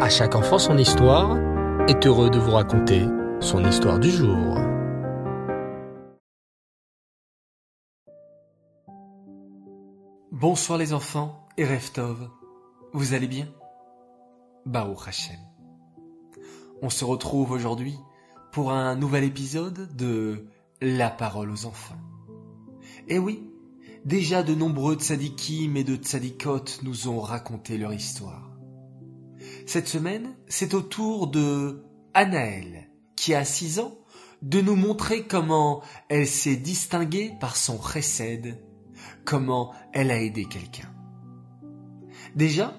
À chaque enfant son histoire est heureux de vous raconter son histoire du jour. Bonsoir les enfants et Reftov. Vous allez bien? Baruch Hashem. On se retrouve aujourd'hui pour un nouvel épisode de La parole aux enfants. Et oui, déjà de nombreux tzadikim et de tzadikot nous ont raconté leur histoire. Cette semaine, c'est au tour de Anaël, qui a six ans, de nous montrer comment elle s'est distinguée par son chesed, comment elle a aidé quelqu'un. Déjà,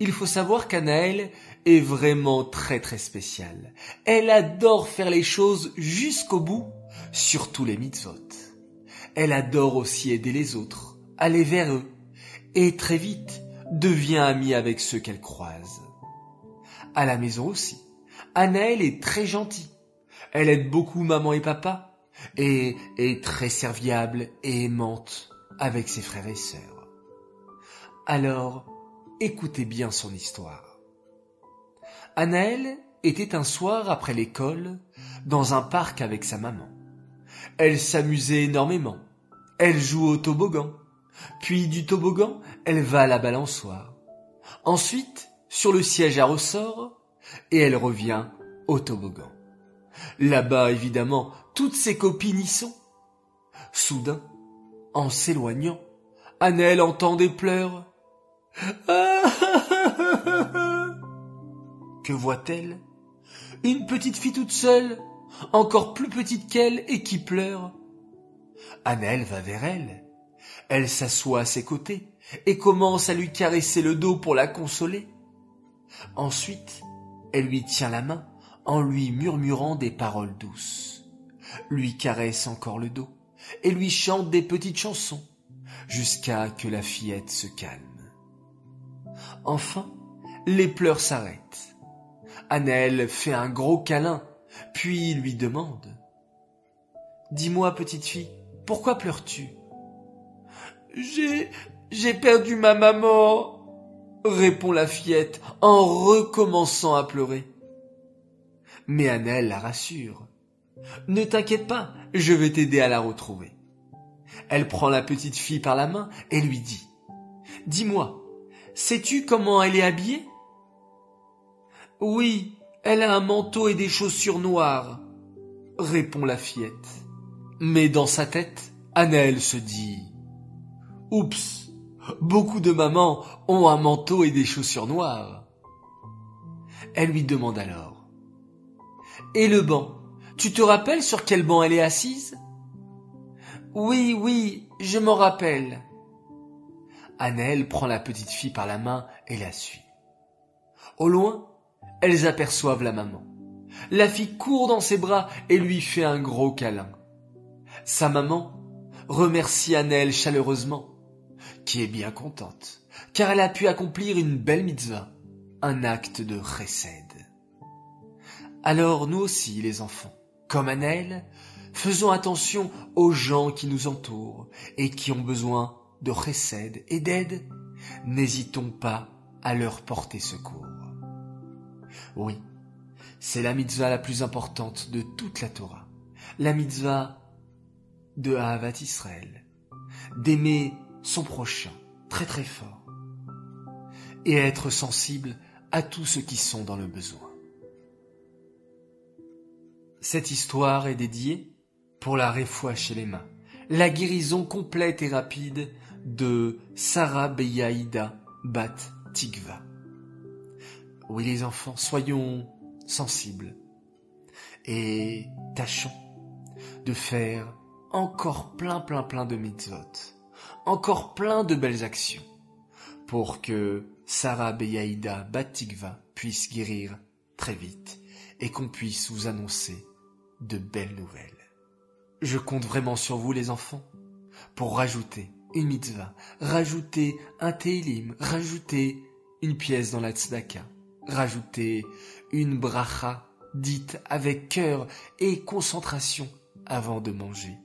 il faut savoir qu'Anaël est vraiment très très spéciale. Elle adore faire les choses jusqu'au bout, surtout les mitzvot. Elle adore aussi aider les autres, aller vers eux, et très vite devient amie avec ceux qu'elle croise. À la maison aussi, Anaël est très gentille. Elle aide beaucoup maman et papa, et est très serviable et aimante avec ses frères et sœurs. Alors, écoutez bien son histoire. Anaël était un soir après l'école dans un parc avec sa maman. Elle s'amusait énormément. Elle joue au toboggan. Puis du toboggan, elle va à la balançoire. Ensuite, sur le siège à ressort, et elle revient au toboggan. Là-bas, évidemment, toutes ses copines y sont. Soudain, en s'éloignant, Annelle entend des pleurs. que voit-elle? Une petite fille toute seule, encore plus petite qu'elle et qui pleure. Annelle va vers elle. Elle s'assoit à ses côtés et commence à lui caresser le dos pour la consoler. Ensuite, elle lui tient la main en lui murmurant des paroles douces, lui caresse encore le dos et lui chante des petites chansons jusqu'à que la fillette se calme. Enfin, les pleurs s'arrêtent. Annelle fait un gros câlin, puis lui demande Dis-moi, petite fille, pourquoi pleures-tu J'ai j'ai perdu ma maman, répond la fillette en recommençant à pleurer. Mais Annelle la rassure. Ne t'inquiète pas, je vais t'aider à la retrouver. Elle prend la petite fille par la main et lui dit Dis-moi, sais-tu comment elle est habillée? Oui, elle a un manteau et des chaussures noires, répond la fillette. Mais dans sa tête, Annelle se dit Oups, beaucoup de mamans ont un manteau et des chaussures noires. Elle lui demande alors Et le banc Tu te rappelles sur quel banc elle est assise? Oui, oui, je m'en rappelle. Annelle prend la petite fille par la main et la suit. Au loin, elles aperçoivent la maman. La fille court dans ses bras et lui fait un gros câlin. Sa maman remercie Annelle chaleureusement, est bien contente, car elle a pu accomplir une belle mitzvah, un acte de chesed. Alors nous aussi, les enfants, comme Annelle, faisons attention aux gens qui nous entourent et qui ont besoin de chesed et d'aide. N'hésitons pas à leur porter secours. Oui, c'est la mitzvah la plus importante de toute la Torah. La mitzvah de Ahavat Israël. D'aimer son prochain très très fort. Et être sensible à tous ceux qui sont dans le besoin. Cette histoire est dédiée pour la réfoua chez les mains, la guérison complète et rapide de Sarah Beyaïda Bat Tikva. Oui les enfants, soyons sensibles et tâchons de faire encore plein plein plein de mitzvot, encore plein de belles actions pour que Sarah Beyaïda Batikva puisse guérir très vite et qu'on puisse vous annoncer de belles nouvelles. Je compte vraiment sur vous les enfants pour rajouter une mitzvah, rajouter un télim, rajouter une pièce dans la tzedaka, rajouter une bracha dite avec cœur et concentration avant de manger.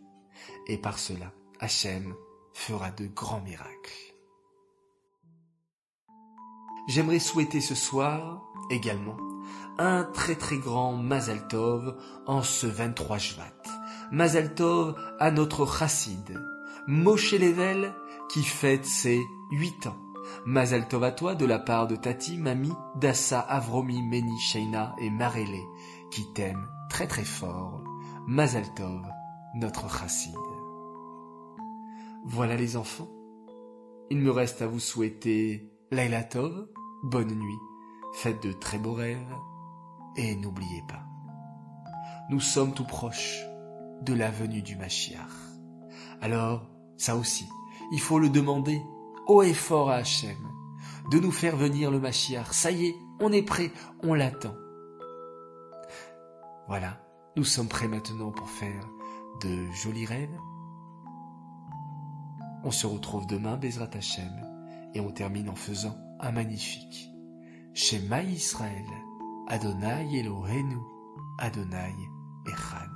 Et par cela, Hachem fera de grands miracles. J'aimerais souhaiter ce soir également un très très grand Mazal Tov en ce 23 Shvat. Mazal Tov à notre chassid, Moshe Level, qui fête ses 8 ans. Mazal Tov à toi de la part de Tati, Mami, Dassa, Avromi, Meni, Sheina et Marele, qui t'aiment très très fort. Mazal Tov, notre chassid. Voilà les enfants. Il me reste à vous souhaiter Laila Tov, bonne nuit, faites de très beaux rêves, et n'oubliez pas, nous sommes tout proches de la venue du Mashiach. Alors, ça aussi, il faut le demander haut et fort à Hachem, de nous faire venir le Mashiach. Ça y est, on est prêt, on l'attend. Voilà, nous sommes prêts maintenant pour faire de jolis rêves. On se retrouve demain, Bezrat Hachem, et on termine en faisant un magnifique Shema Israël, Adonai Elohenu, Adonai Echad,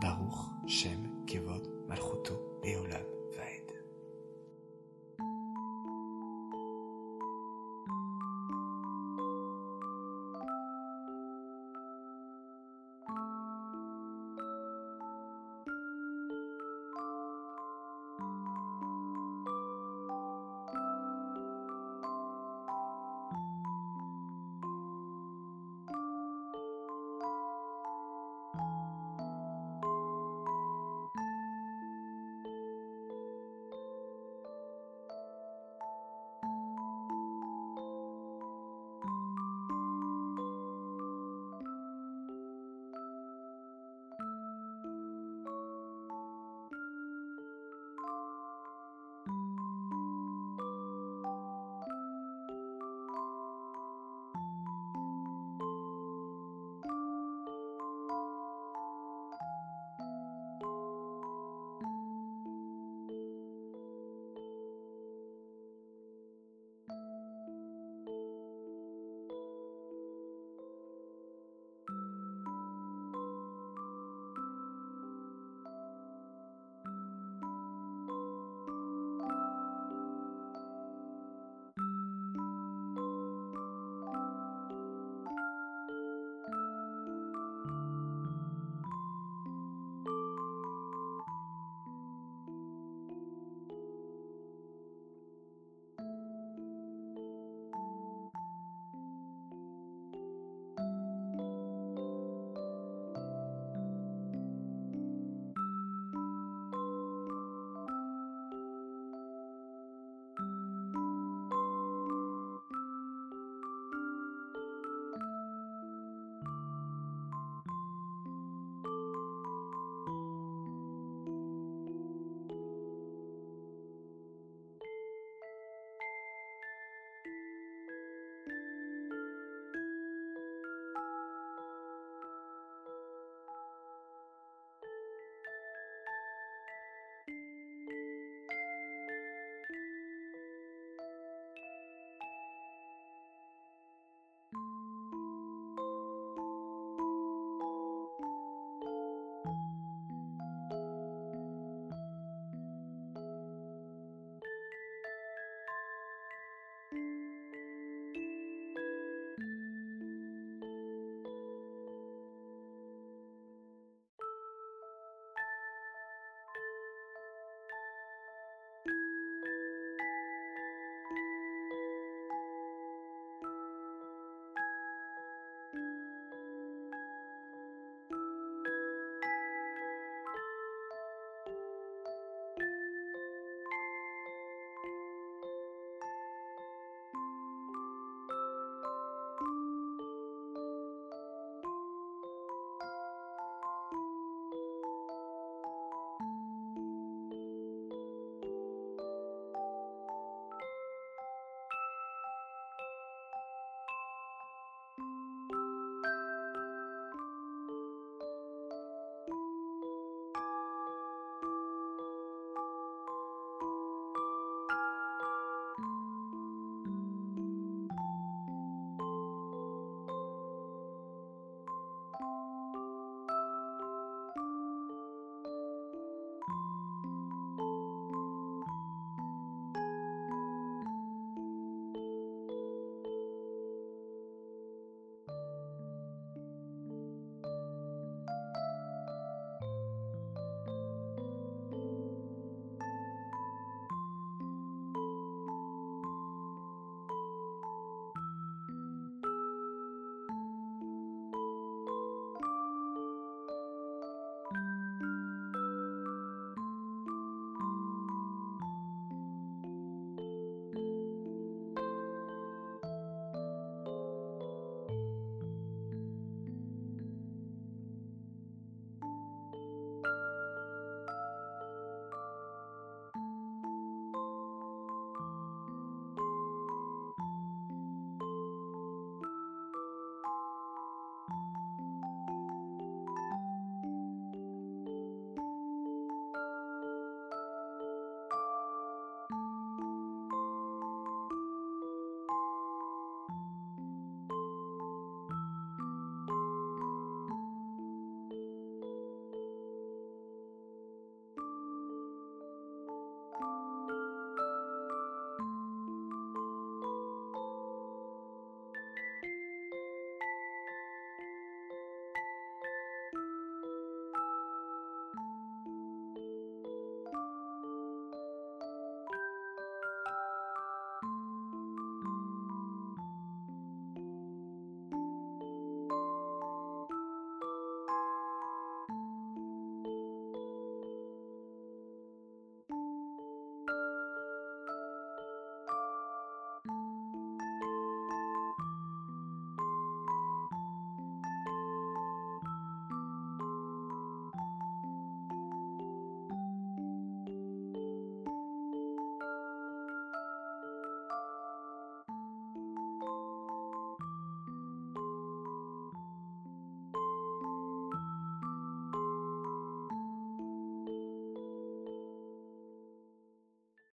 Baruch Shem Kevod Malchuto Eolam.